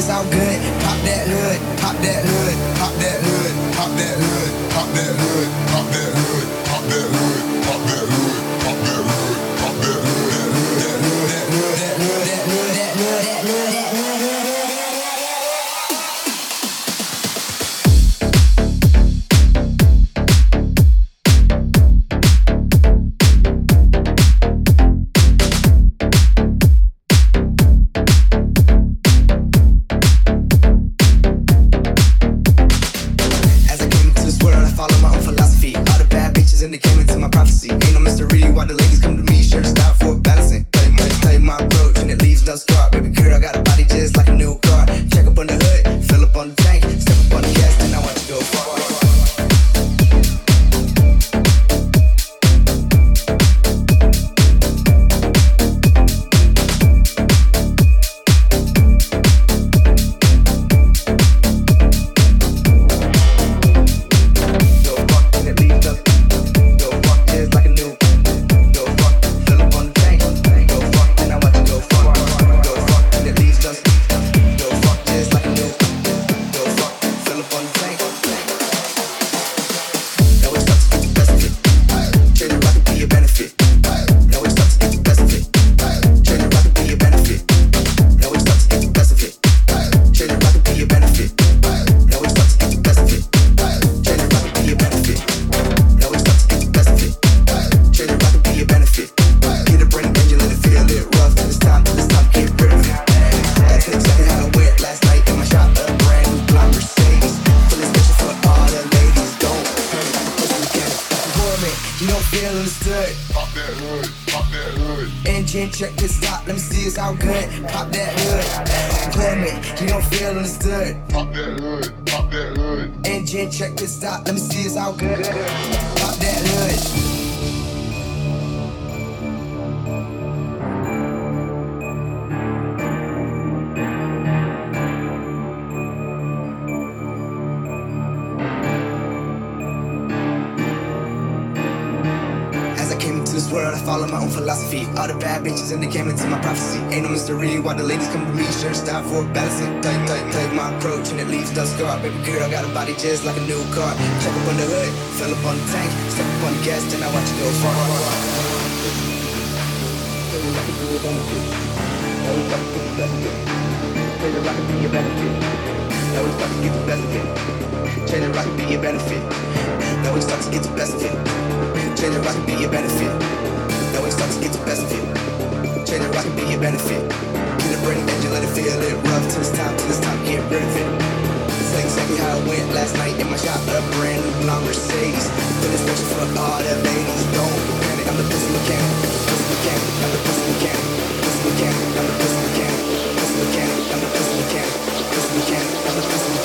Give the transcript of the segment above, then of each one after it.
is all good. Engine check this out, let me see it's all good. Pop that hood. my own philosophy. All the bad bitches in the came into my prophecy. Ain't no mystery why the ladies come to me. Shirts time for balancing. Take, take, take my approach and it leaves no scar. Baby girl, got a body just like a new car. Check up on the hood, fill up on the tank, step up on the gas, then I watch you go far. Take the rocket, be your benefit. Always about to get the best of it. Change the rock and be your benefit. Now we start to get the best of it. Change the rock and be your benefit start to get the best of you. Change that rocket, be your benefit. Get a burning engine, let it feel it rough. To this top, to this top, get rid of it. It's like exactly how it went last night in my shop a brand new blonde Mercedes. Feel this special for all the ladies. Don't panic, I'm the pussy mechanic. Pussy mechanic, I'm the pussy mechanic. Pussy mechanic, I'm the pussy mechanic. Pussy mechanic, I'm the pussy mechanic. Pussy mechanic, I'm the pussy mechanic.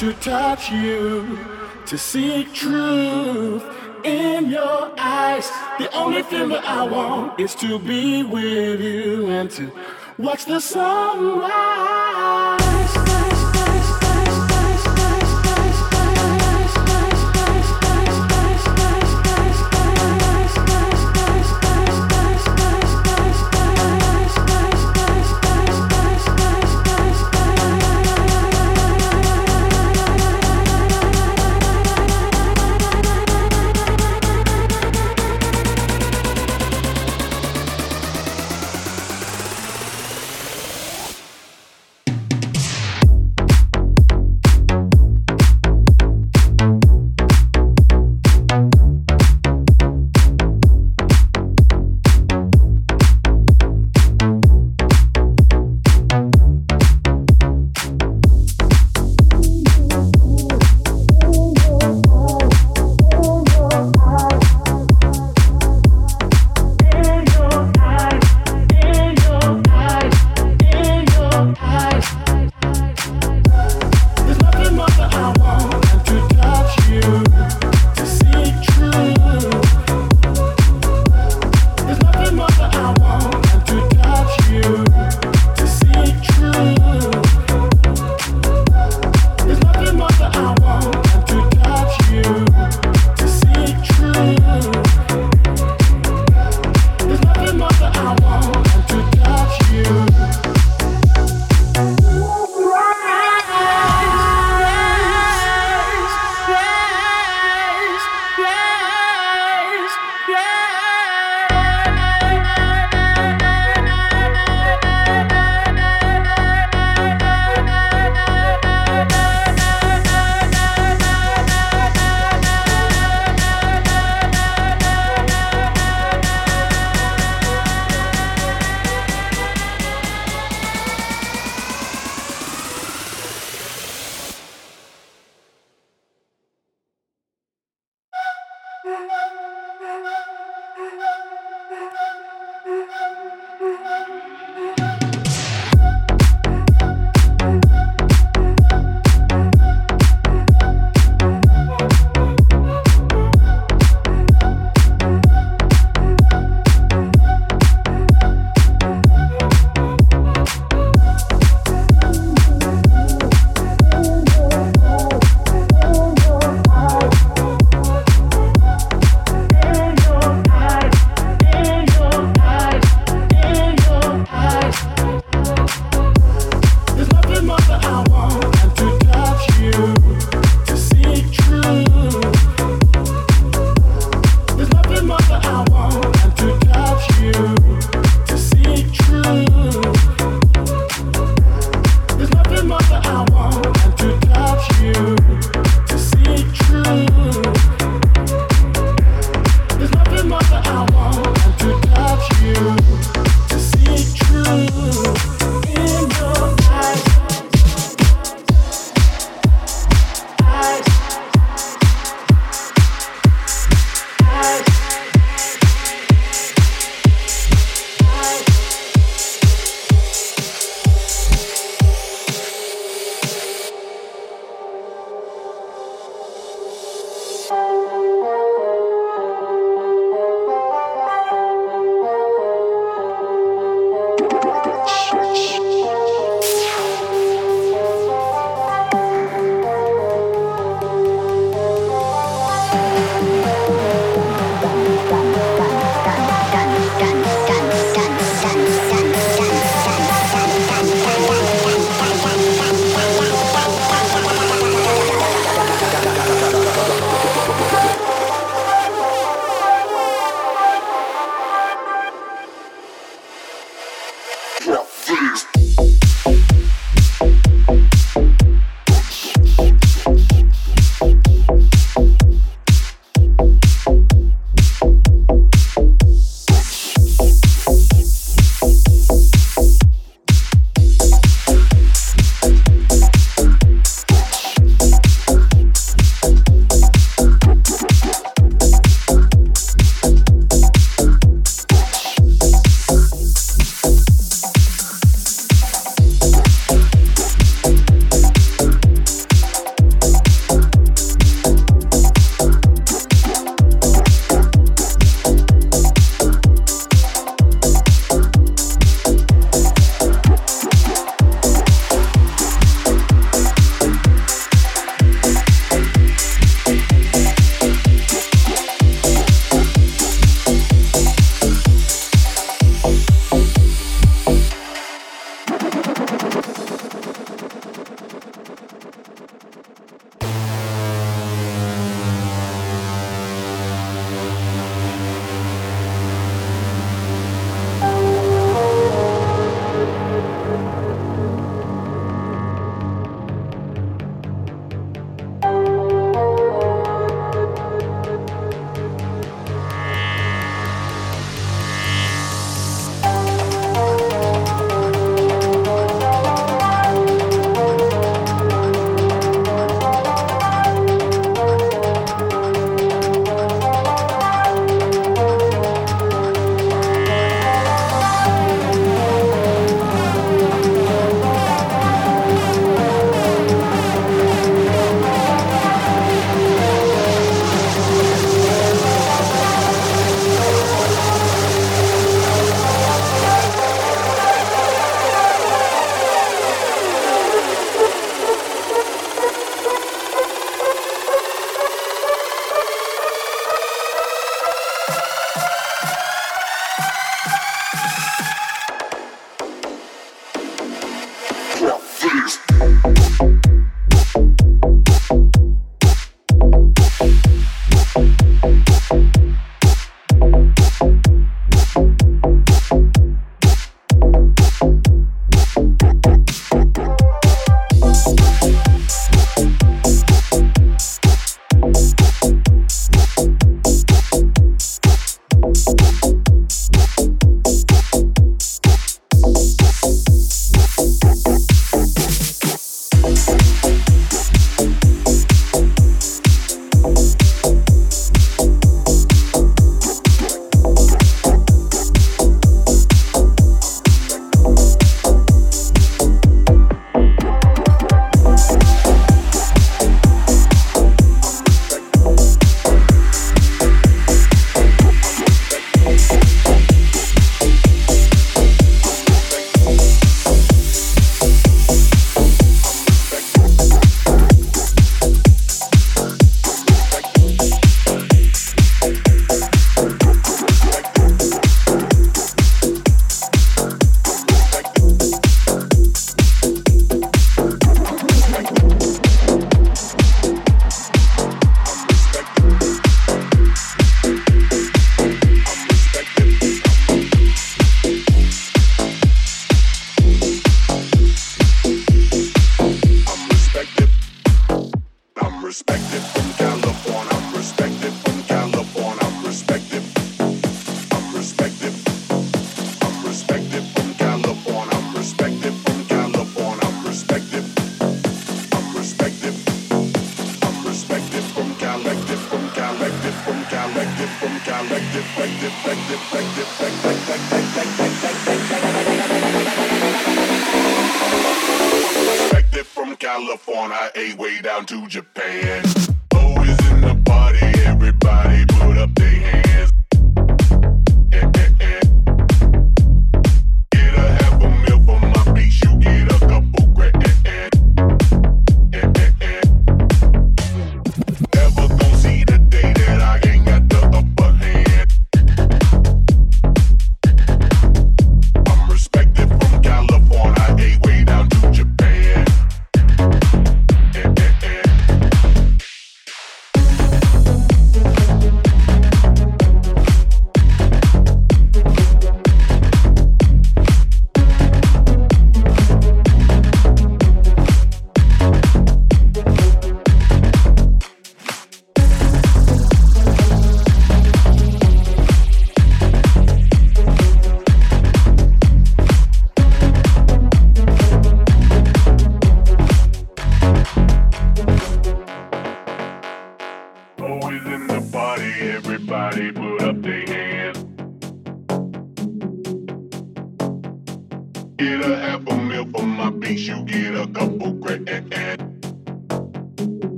to touch you, to seek truth in your eyes. The only thing that I want is to be with you and to watch the sunrise.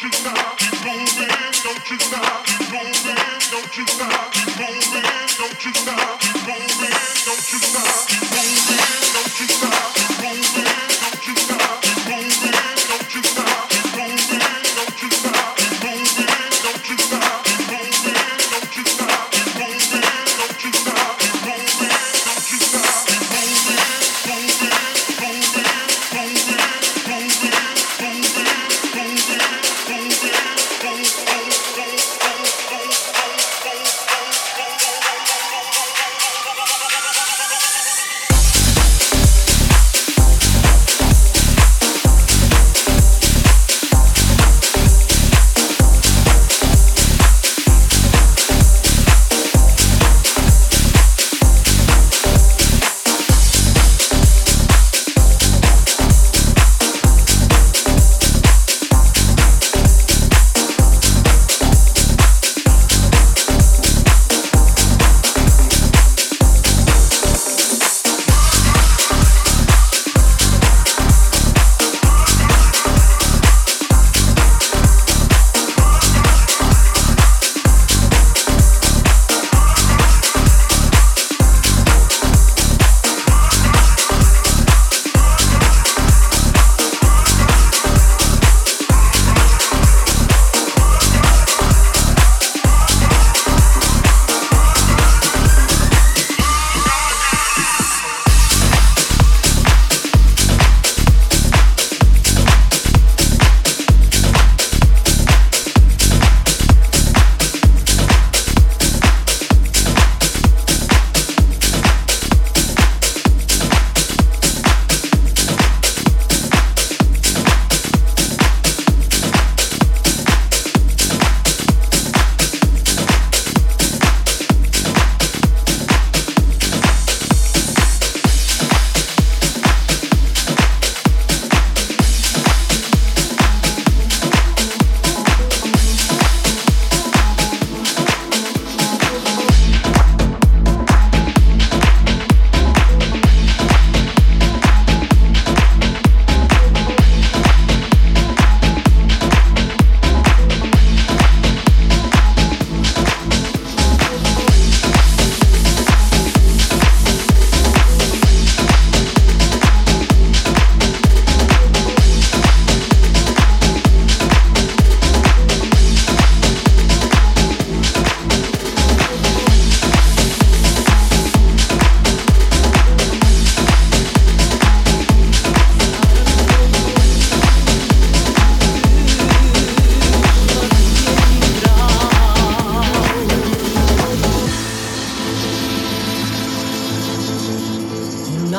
Don't you stop, keep moving, don't you stop, keep moving, don't you stop. keep moving, don't you stop.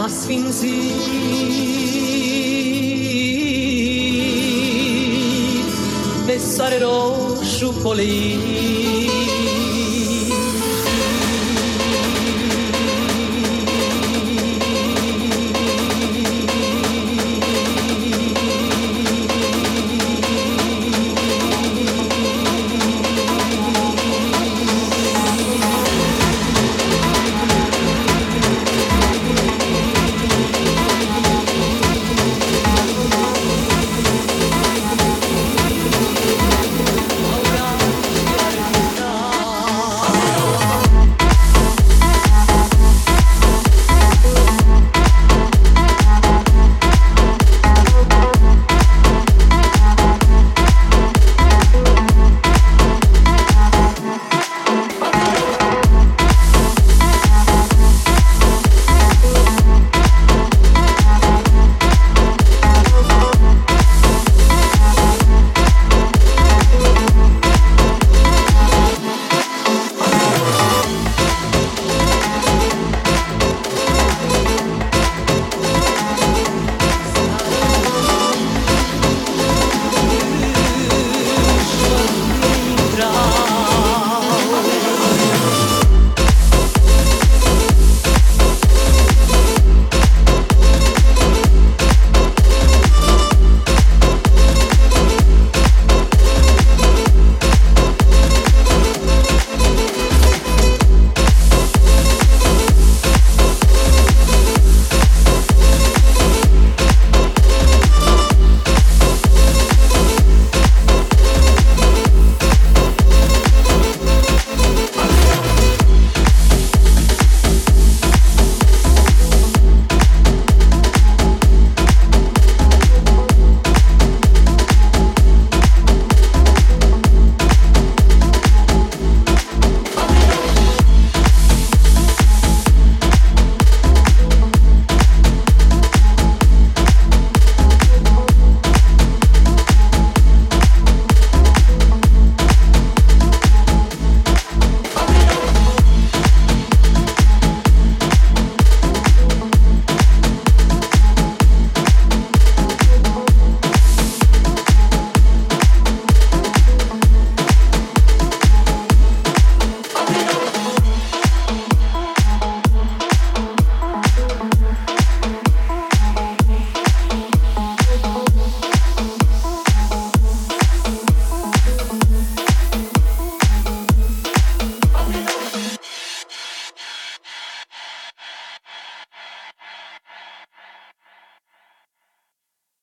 nós fingir de sorero chocolate.